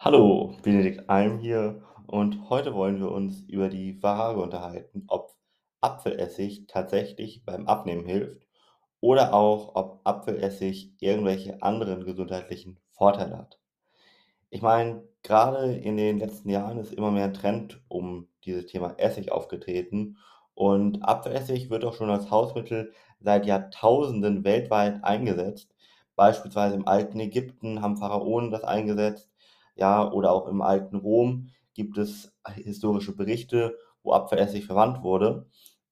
Hallo, Benedikt Alm hier und heute wollen wir uns über die Frage unterhalten, ob Apfelessig tatsächlich beim Abnehmen hilft oder auch ob Apfelessig irgendwelche anderen gesundheitlichen Vorteile hat. Ich meine, gerade in den letzten Jahren ist immer mehr ein Trend um dieses Thema Essig aufgetreten und Apfelessig wird auch schon als Hausmittel seit Jahrtausenden weltweit eingesetzt. Beispielsweise im alten Ägypten haben Pharaonen das eingesetzt, ja, oder auch im alten Rom gibt es historische Berichte, wo Apfelessig verwandt wurde.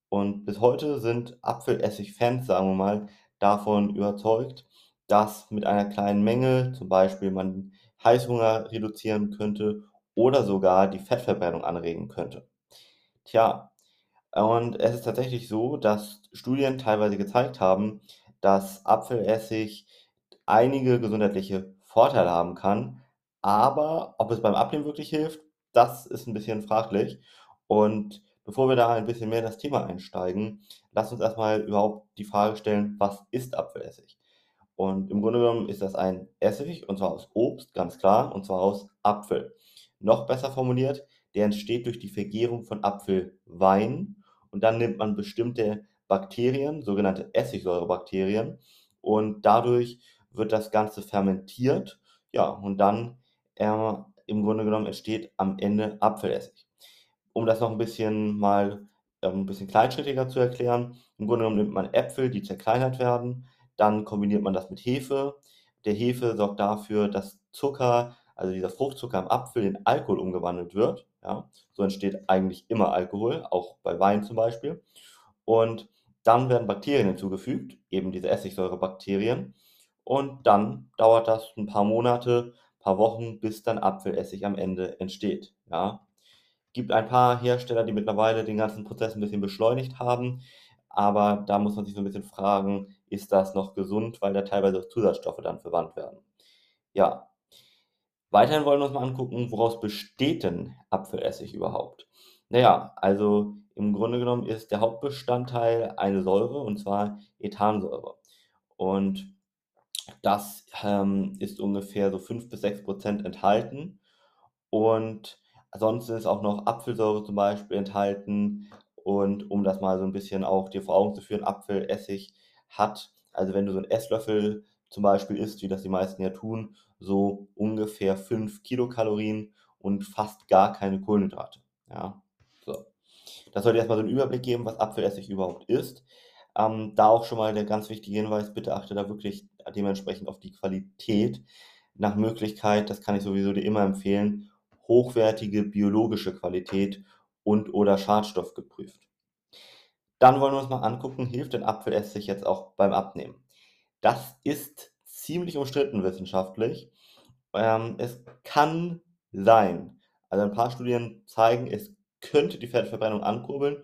Und bis heute sind Apfelessig-Fans, sagen wir mal, davon überzeugt, dass mit einer kleinen Menge zum Beispiel man Heißhunger reduzieren könnte oder sogar die Fettverbrennung anregen könnte. Tja, und es ist tatsächlich so, dass Studien teilweise gezeigt haben, dass Apfelessig einige gesundheitliche Vorteile haben kann, aber ob es beim Abnehmen wirklich hilft, das ist ein bisschen fraglich. Und bevor wir da ein bisschen mehr in das Thema einsteigen, lasst uns erstmal überhaupt die Frage stellen: Was ist Apfelessig? Und im Grunde genommen ist das ein Essig, und zwar aus Obst, ganz klar, und zwar aus Apfel. Noch besser formuliert, der entsteht durch die Vergärung von Apfelwein und dann nimmt man bestimmte Bakterien, sogenannte Essigsäurebakterien, und dadurch wird das Ganze fermentiert, ja, und dann äh, im Grunde genommen entsteht am Ende Apfelessig. Um das noch ein bisschen mal ähm, ein bisschen kleinschrittiger zu erklären, im Grunde genommen nimmt man Äpfel, die zerkleinert werden, dann kombiniert man das mit Hefe. Der Hefe sorgt dafür, dass Zucker, also dieser Fruchtzucker im Apfel, in Alkohol umgewandelt wird. Ja? So entsteht eigentlich immer Alkohol, auch bei Wein zum Beispiel. Und dann werden Bakterien hinzugefügt, eben diese Essigsäurebakterien. Und dann dauert das ein paar Monate, paar Wochen, bis dann Apfelessig am Ende entsteht. Ja? Gibt ein paar Hersteller, die mittlerweile den ganzen Prozess ein bisschen beschleunigt haben, aber da muss man sich so ein bisschen fragen, ist das noch gesund, weil da teilweise Zusatzstoffe dann verwandt werden. Ja. Weiterhin wollen wir uns mal angucken, woraus besteht denn Apfelessig überhaupt? Naja, also im Grunde genommen ist der Hauptbestandteil eine Säure, und zwar Ethansäure. Und das ähm, ist ungefähr so 5 bis 6 Prozent enthalten. Und ansonsten ist auch noch Apfelsäure zum Beispiel enthalten. Und um das mal so ein bisschen auch dir vor Augen zu führen, Apfelessig hat, also wenn du so einen Esslöffel zum Beispiel isst, wie das die meisten ja tun, so ungefähr 5 Kilokalorien und fast gar keine Kohlenhydrate. Ja, so. Das soll dir erstmal so einen Überblick geben, was Apfelessig überhaupt ist. Ähm, da auch schon mal der ganz wichtige Hinweis, bitte achte da wirklich dementsprechend auf die Qualität. Nach Möglichkeit, das kann ich sowieso dir immer empfehlen, hochwertige biologische Qualität und oder Schadstoff geprüft. Dann wollen wir uns mal angucken, hilft denn Apfelessig jetzt auch beim Abnehmen? Das ist ziemlich umstritten wissenschaftlich. Ähm, es kann sein, also ein paar Studien zeigen, es könnte die Fettverbrennung ankurbeln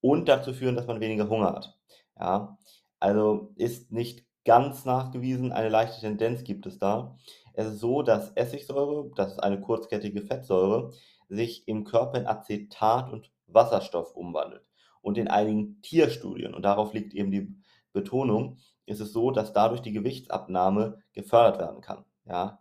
und dazu führen, dass man weniger Hunger hat. Ja, also ist nicht ganz nachgewiesen, eine leichte Tendenz gibt es da. Es ist so, dass Essigsäure, das ist eine kurzkettige Fettsäure, sich im Körper in Acetat und Wasserstoff umwandelt. Und in einigen Tierstudien, und darauf liegt eben die Betonung, ist es so, dass dadurch die Gewichtsabnahme gefördert werden kann. Ja,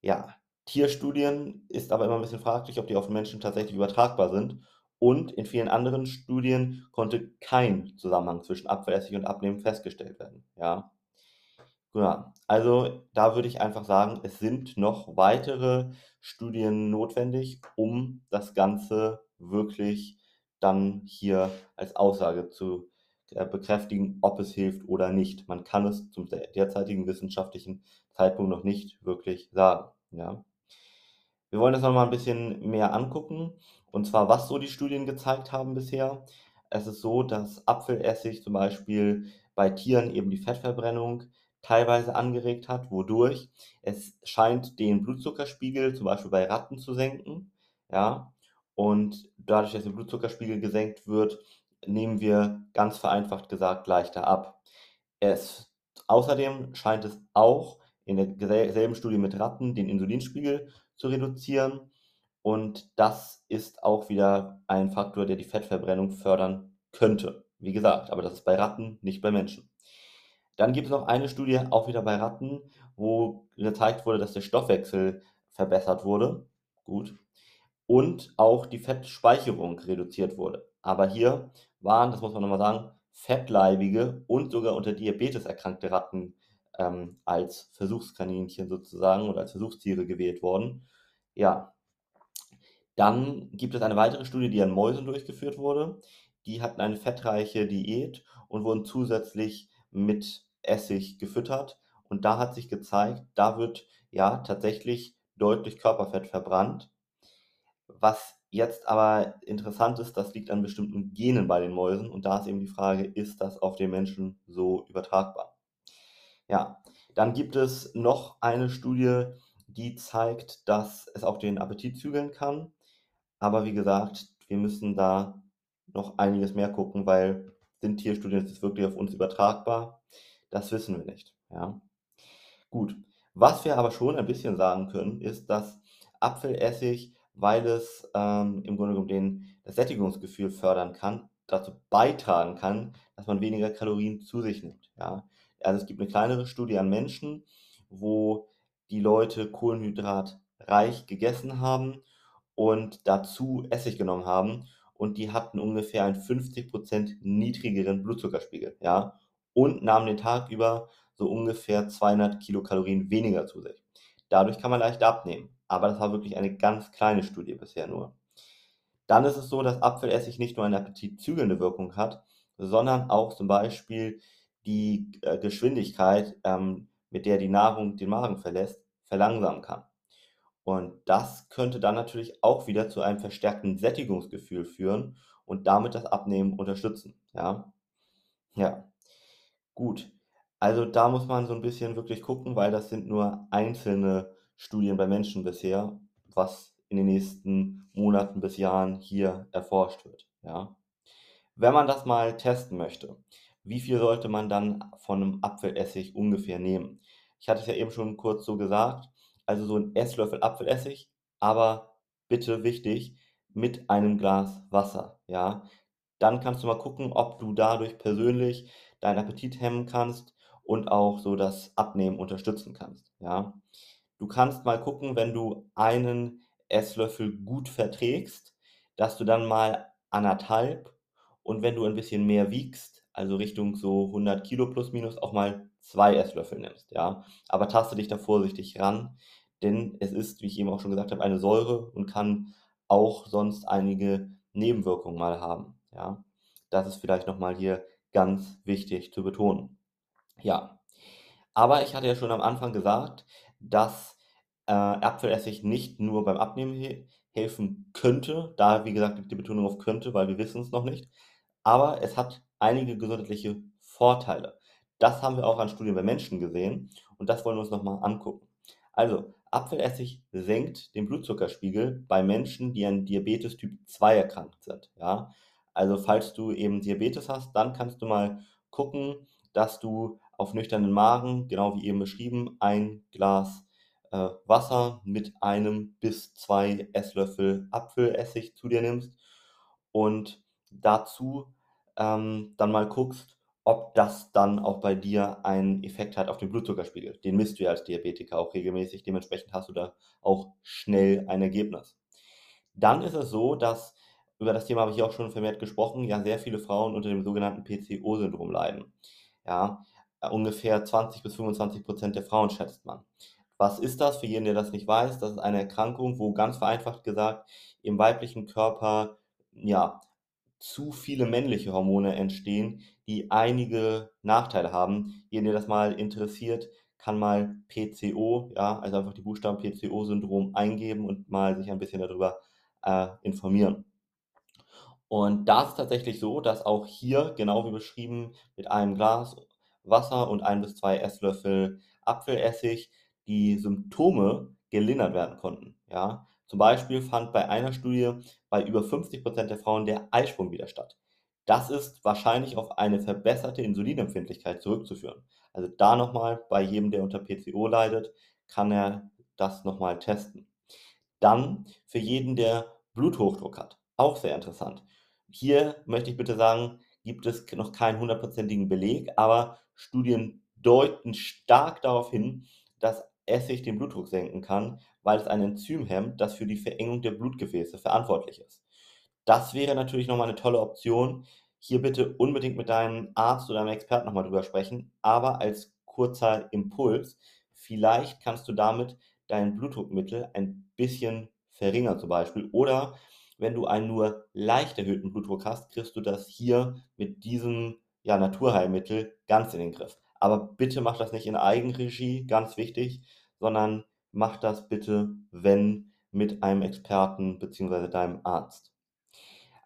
ja. Tierstudien ist aber immer ein bisschen fraglich, ob die auf Menschen tatsächlich übertragbar sind. Und in vielen anderen Studien konnte kein Zusammenhang zwischen Apfelessig und Abnehmen festgestellt werden. Ja. Ja, also da würde ich einfach sagen, es sind noch weitere Studien notwendig, um das Ganze wirklich dann hier als Aussage zu äh, bekräftigen, ob es hilft oder nicht. Man kann es zum derzeitigen wissenschaftlichen Zeitpunkt noch nicht wirklich sagen. Ja. Wir wollen das nochmal ein bisschen mehr angucken, und zwar was so die Studien gezeigt haben bisher. Es ist so, dass Apfelessig zum Beispiel bei Tieren eben die Fettverbrennung teilweise angeregt hat, wodurch es scheint, den Blutzuckerspiegel zum Beispiel bei Ratten zu senken. Ja, und dadurch, dass der Blutzuckerspiegel gesenkt wird, nehmen wir ganz vereinfacht gesagt leichter ab. Es, außerdem scheint es auch in derselben Studie mit Ratten den Insulinspiegel zu reduzieren. Und das ist auch wieder ein Faktor, der die Fettverbrennung fördern könnte. Wie gesagt, aber das ist bei Ratten, nicht bei Menschen. Dann gibt es noch eine Studie, auch wieder bei Ratten, wo gezeigt wurde, dass der Stoffwechsel verbessert wurde. Gut. Und auch die Fettspeicherung reduziert wurde. Aber hier waren, das muss man nochmal sagen, fettleibige und sogar unter Diabetes erkrankte Ratten ähm, als Versuchskaninchen sozusagen oder als Versuchstiere gewählt worden. Ja. Dann gibt es eine weitere Studie, die an Mäusen durchgeführt wurde. Die hatten eine fettreiche Diät und wurden zusätzlich mit Essig gefüttert. Und da hat sich gezeigt, da wird ja tatsächlich deutlich Körperfett verbrannt. Was jetzt aber interessant ist, das liegt an bestimmten Genen bei den Mäusen. Und da ist eben die Frage, ist das auf den Menschen so übertragbar? Ja, dann gibt es noch eine Studie, die zeigt, dass es auch den Appetit zügeln kann. Aber wie gesagt, wir müssen da noch einiges mehr gucken, weil sind Tierstudien jetzt wirklich auf uns übertragbar? Das wissen wir nicht. Ja. Gut. Was wir aber schon ein bisschen sagen können, ist, dass Apfelessig, weil es ähm, im Grunde genommen den, das Sättigungsgefühl fördern kann, dazu beitragen kann, dass man weniger Kalorien zu sich nimmt. Ja. Also es gibt eine kleinere Studie an Menschen, wo die Leute kohlenhydratreich gegessen haben und dazu Essig genommen haben und die hatten ungefähr einen 50% niedrigeren Blutzuckerspiegel, ja, und nahmen den Tag über so ungefähr 200 Kilokalorien weniger zu sich. Dadurch kann man leicht abnehmen, aber das war wirklich eine ganz kleine Studie bisher nur. Dann ist es so, dass Apfelessig nicht nur eine appetitzügelnde Wirkung hat, sondern auch zum Beispiel die äh, Geschwindigkeit, ähm, mit der die Nahrung den Magen verlässt, verlangsamen kann. Und das könnte dann natürlich auch wieder zu einem verstärkten Sättigungsgefühl führen und damit das Abnehmen unterstützen. Ja, ja, gut. Also da muss man so ein bisschen wirklich gucken, weil das sind nur einzelne Studien bei Menschen bisher, was in den nächsten Monaten bis Jahren hier erforscht wird. Ja. Wenn man das mal testen möchte, wie viel sollte man dann von einem Apfelessig ungefähr nehmen? Ich hatte es ja eben schon kurz so gesagt, also so ein Esslöffel Apfelessig, aber bitte wichtig, mit einem Glas Wasser, ja. Dann kannst du mal gucken, ob du dadurch persönlich deinen Appetit hemmen kannst und auch so das Abnehmen unterstützen kannst, ja. Du kannst mal gucken, wenn du einen Esslöffel gut verträgst, dass du dann mal anderthalb und wenn du ein bisschen mehr wiegst, also Richtung so 100 Kilo plus minus, auch mal zwei Esslöffel nimmst, ja. Aber taste dich da vorsichtig ran, denn es ist, wie ich eben auch schon gesagt habe, eine Säure und kann auch sonst einige Nebenwirkungen mal haben, ja. Das ist vielleicht noch mal hier ganz wichtig zu betonen. Ja, aber ich hatte ja schon am Anfang gesagt, dass äh, Apfelessig nicht nur beim Abnehmen he helfen könnte, da wie gesagt die Betonung auf könnte, weil wir wissen es noch nicht, aber es hat einige gesundheitliche Vorteile. Das haben wir auch an Studien bei Menschen gesehen und das wollen wir uns noch mal angucken. Also, Apfelessig senkt den Blutzuckerspiegel bei Menschen, die an Diabetes Typ 2 erkrankt sind, ja. Also, falls du eben Diabetes hast, dann kannst du mal gucken, dass du auf nüchternen Magen, genau wie eben beschrieben, ein Glas äh, Wasser mit einem bis zwei Esslöffel Apfelessig zu dir nimmst und dazu ähm, dann mal guckst, ob das dann auch bei dir einen Effekt hat auf den Blutzuckerspiegel. Den misst du ja als Diabetiker auch regelmäßig, dementsprechend hast du da auch schnell ein Ergebnis. Dann ist es so, dass, über das Thema habe ich auch schon vermehrt gesprochen, ja sehr viele Frauen unter dem sogenannten PCO-Syndrom leiden. Ja, ungefähr 20 bis 25 Prozent der Frauen schätzt man. Was ist das? Für jeden, der das nicht weiß, das ist eine Erkrankung, wo ganz vereinfacht gesagt im weiblichen Körper ja zu viele männliche Hormone entstehen, die einige Nachteile haben. Jeden, der das mal interessiert, kann mal PCO, ja, also einfach die Buchstaben PCO-Syndrom eingeben und mal sich ein bisschen darüber äh, informieren. Und da ist tatsächlich so, dass auch hier, genau wie beschrieben, mit einem Glas Wasser und ein bis zwei Esslöffel Apfelessig die Symptome gelindert werden konnten. Ja? Zum Beispiel fand bei einer Studie bei über 50 Prozent der Frauen der Eisprung wieder statt. Das ist wahrscheinlich auf eine verbesserte Insulinempfindlichkeit zurückzuführen. Also da nochmal, bei jedem, der unter PCO leidet, kann er das nochmal testen. Dann für jeden, der Bluthochdruck hat. Auch sehr interessant. Hier möchte ich bitte sagen, gibt es noch keinen hundertprozentigen Beleg, aber Studien deuten stark darauf hin, dass Essig den Blutdruck senken kann, weil es ein Enzym hemmt, das für die Verengung der Blutgefäße verantwortlich ist. Das wäre natürlich nochmal eine tolle Option. Hier bitte unbedingt mit deinem Arzt oder einem Experten nochmal drüber sprechen, aber als kurzer Impuls, vielleicht kannst du damit dein Blutdruckmittel ein bisschen verringern zum Beispiel oder wenn du einen nur leicht erhöhten Blutdruck hast, kriegst du das hier mit diesem ja, Naturheilmittel ganz in den Griff. Aber bitte mach das nicht in Eigenregie, ganz wichtig, sondern mach das bitte, wenn, mit einem Experten bzw. deinem Arzt.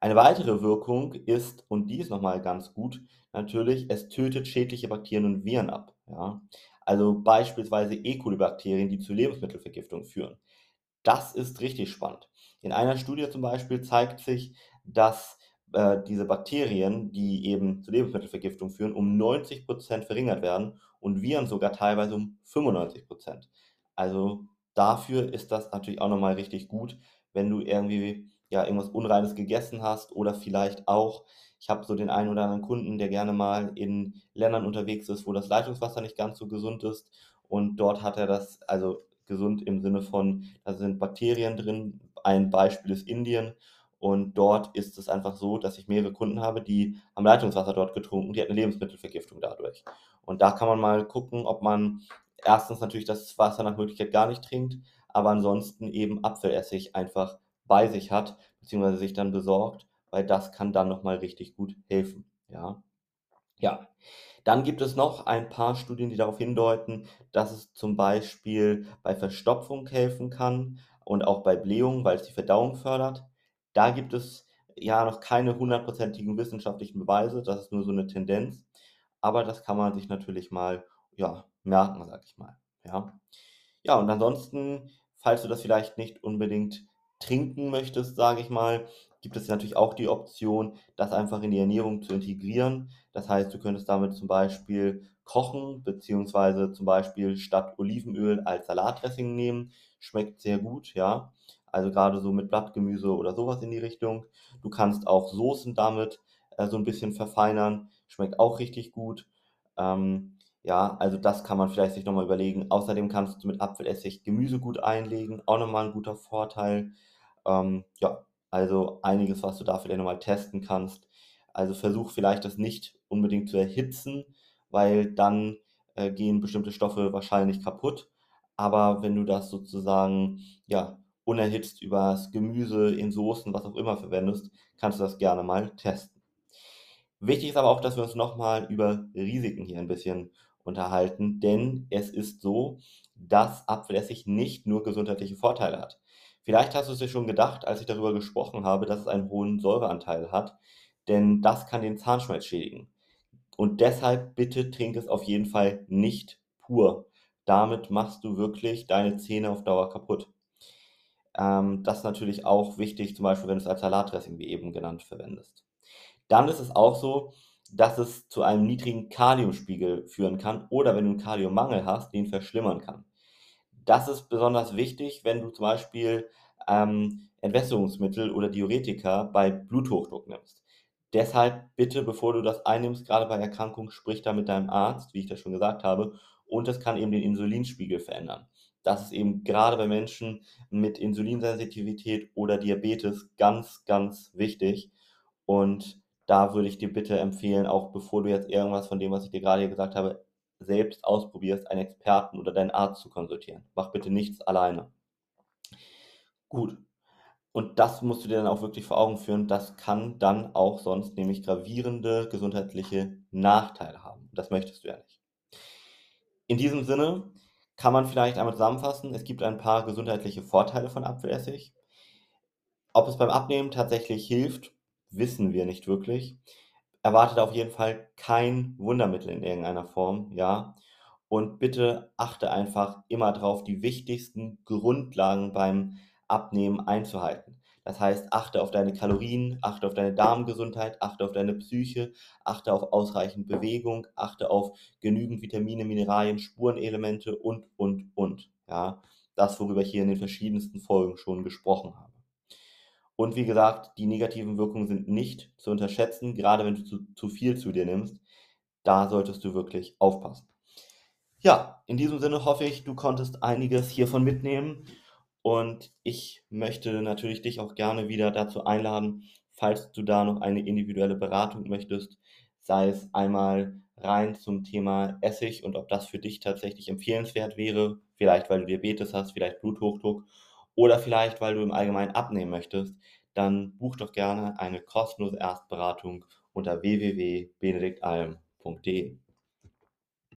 Eine weitere Wirkung ist, und die ist nochmal ganz gut, natürlich, es tötet schädliche Bakterien und Viren ab. Ja? Also beispielsweise E. coli-Bakterien, die zu Lebensmittelvergiftung führen. Das ist richtig spannend. In einer Studie zum Beispiel zeigt sich, dass äh, diese Bakterien, die eben zu Lebensmittelvergiftung führen, um 90% verringert werden und Viren sogar teilweise um 95%. Also dafür ist das natürlich auch nochmal richtig gut, wenn du irgendwie ja irgendwas Unreines gegessen hast oder vielleicht auch, ich habe so den einen oder anderen Kunden, der gerne mal in Ländern unterwegs ist, wo das Leitungswasser nicht ganz so gesund ist und dort hat er das, also gesund im Sinne von, da sind Bakterien drin. Ein Beispiel ist Indien und dort ist es einfach so, dass ich mehrere Kunden habe, die haben Leitungswasser dort getrunken, die hatten eine Lebensmittelvergiftung dadurch. Und da kann man mal gucken, ob man erstens natürlich das Wasser nach Möglichkeit gar nicht trinkt, aber ansonsten eben Apfelessig einfach bei sich hat, beziehungsweise sich dann besorgt, weil das kann dann nochmal richtig gut helfen. Ja. Ja. Dann gibt es noch ein paar Studien, die darauf hindeuten, dass es zum Beispiel bei Verstopfung helfen kann und auch bei Blähung, weil es die Verdauung fördert. Da gibt es ja noch keine hundertprozentigen wissenschaftlichen Beweise, das ist nur so eine Tendenz, aber das kann man sich natürlich mal, ja, merken, sag ich mal, ja. Ja, und ansonsten, falls du das vielleicht nicht unbedingt trinken möchtest, sage ich mal, gibt es natürlich auch die Option, das einfach in die Ernährung zu integrieren. Das heißt, du könntest damit zum Beispiel kochen, beziehungsweise zum Beispiel statt Olivenöl als Salatdressing nehmen. Schmeckt sehr gut, ja. Also gerade so mit Blattgemüse oder sowas in die Richtung. Du kannst auch Soßen damit äh, so ein bisschen verfeinern. Schmeckt auch richtig gut. Ähm, ja, also das kann man vielleicht sich nochmal überlegen. Außerdem kannst du mit Apfelessig Gemüse gut einlegen. Auch nochmal ein guter Vorteil. Ähm, ja, also einiges, was du da vielleicht nochmal testen kannst. Also versuch vielleicht das nicht unbedingt zu erhitzen, weil dann äh, gehen bestimmte Stoffe wahrscheinlich kaputt. Aber wenn du das sozusagen ja unerhitzt übers Gemüse, in Soßen, was auch immer verwendest, kannst du das gerne mal testen. Wichtig ist aber auch, dass wir uns nochmal über Risiken hier ein bisschen unterhalten, denn es ist so, dass Apfelessig nicht nur gesundheitliche Vorteile hat. Vielleicht hast du es dir schon gedacht, als ich darüber gesprochen habe, dass es einen hohen Säureanteil hat, denn das kann den Zahnschmelz schädigen. Und deshalb bitte trink es auf jeden Fall nicht pur. Damit machst du wirklich deine Zähne auf Dauer kaputt. Ähm, das ist natürlich auch wichtig, zum Beispiel, wenn du es als Salatdressing, wie eben genannt, verwendest. Dann ist es auch so, dass es zu einem niedrigen Kaliumspiegel führen kann oder wenn du einen Kaliummangel hast, den verschlimmern kann. Das ist besonders wichtig, wenn du zum Beispiel ähm, Entwässerungsmittel oder Diuretika bei Bluthochdruck nimmst. Deshalb bitte, bevor du das einnimmst, gerade bei Erkrankungen, sprich da mit deinem Arzt, wie ich das schon gesagt habe, und es kann eben den Insulinspiegel verändern. Das ist eben gerade bei Menschen mit Insulinsensitivität oder Diabetes ganz, ganz wichtig. Und da würde ich dir bitte empfehlen, auch bevor du jetzt irgendwas von dem, was ich dir gerade gesagt habe, selbst ausprobierst, einen Experten oder deinen Arzt zu konsultieren. Mach bitte nichts alleine. Gut. Und das musst du dir dann auch wirklich vor Augen führen. Das kann dann auch sonst nämlich gravierende gesundheitliche Nachteile haben. Das möchtest du ja nicht. In diesem Sinne kann man vielleicht einmal zusammenfassen, es gibt ein paar gesundheitliche Vorteile von Apfelessig. Ob es beim Abnehmen tatsächlich hilft, wissen wir nicht wirklich. Erwartet auf jeden Fall kein Wundermittel in irgendeiner Form, ja. Und bitte achte einfach immer darauf, die wichtigsten Grundlagen beim Abnehmen einzuhalten. Das heißt, achte auf deine Kalorien, achte auf deine Darmgesundheit, achte auf deine Psyche, achte auf ausreichend Bewegung, achte auf genügend Vitamine, Mineralien, Spurenelemente und, und, und. Ja, das, worüber ich hier in den verschiedensten Folgen schon gesprochen habe. Und wie gesagt, die negativen Wirkungen sind nicht zu unterschätzen, gerade wenn du zu, zu viel zu dir nimmst. Da solltest du wirklich aufpassen. Ja, in diesem Sinne hoffe ich, du konntest einiges hiervon mitnehmen Und ich möchte natürlich dich auch gerne wieder dazu einladen, falls du da noch eine individuelle Beratung möchtest, sei es einmal rein zum Thema Essig und ob das für dich tatsächlich empfehlenswert wäre, vielleicht weil du Diabetes hast, vielleicht Bluthochdruck oder vielleicht weil du im Allgemeinen abnehmen möchtest, dann buch doch gerne eine kostenlose Erstberatung unter www.benediktalm.de.